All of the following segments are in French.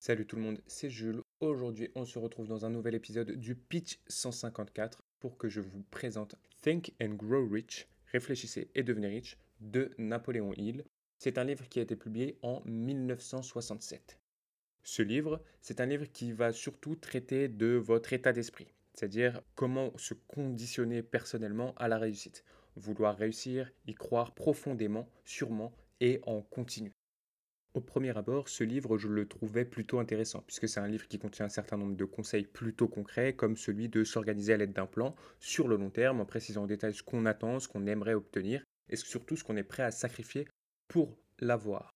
Salut tout le monde, c'est Jules. Aujourd'hui, on se retrouve dans un nouvel épisode du Pitch 154 pour que je vous présente Think and Grow Rich, Réfléchissez et devenez riche de Napoléon Hill. C'est un livre qui a été publié en 1967. Ce livre, c'est un livre qui va surtout traiter de votre état d'esprit, c'est-à-dire comment se conditionner personnellement à la réussite. Vouloir réussir, y croire profondément, sûrement et en continu. Au premier abord, ce livre, je le trouvais plutôt intéressant, puisque c'est un livre qui contient un certain nombre de conseils plutôt concrets, comme celui de s'organiser à l'aide d'un plan sur le long terme, en précisant en détail ce qu'on attend, ce qu'on aimerait obtenir, et surtout ce qu'on est prêt à sacrifier pour l'avoir.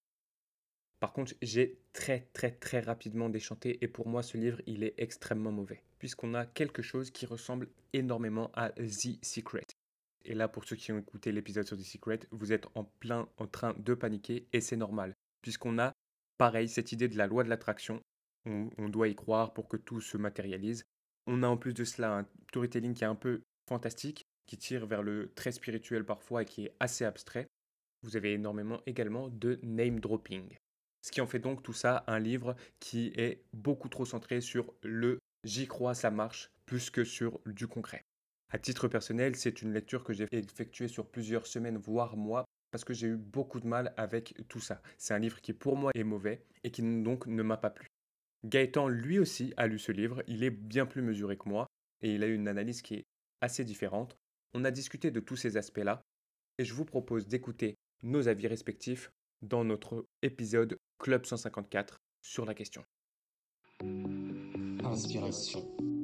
Par contre, j'ai très très très rapidement déchanté, et pour moi, ce livre, il est extrêmement mauvais, puisqu'on a quelque chose qui ressemble énormément à The Secret. Et là, pour ceux qui ont écouté l'épisode sur The Secret, vous êtes en plein en train de paniquer, et c'est normal puisqu'on a, pareil, cette idée de la loi de l'attraction. On, doit y croire pour que tout se matérialise. On a en plus de cela un storytelling qui est un peu fantastique, qui tire vers le très spirituel parfois et qui est assez abstrait. Vous avez énormément également de name dropping. Ce qui en fait donc tout ça un livre qui est beaucoup trop centré sur le j'y crois, ça marche, plus que sur du concret. À titre personnel, c'est une lecture que j'ai effectuée sur plusieurs semaines, voire mois, parce que j'ai eu beaucoup de mal avec tout ça. C'est un livre qui pour moi est mauvais et qui donc ne m'a pas plu. Gaëtan lui aussi a lu ce livre, il est bien plus mesuré que moi et il a eu une analyse qui est assez différente. On a discuté de tous ces aspects-là et je vous propose d'écouter nos avis respectifs dans notre épisode Club 154 sur la question. Inspiration.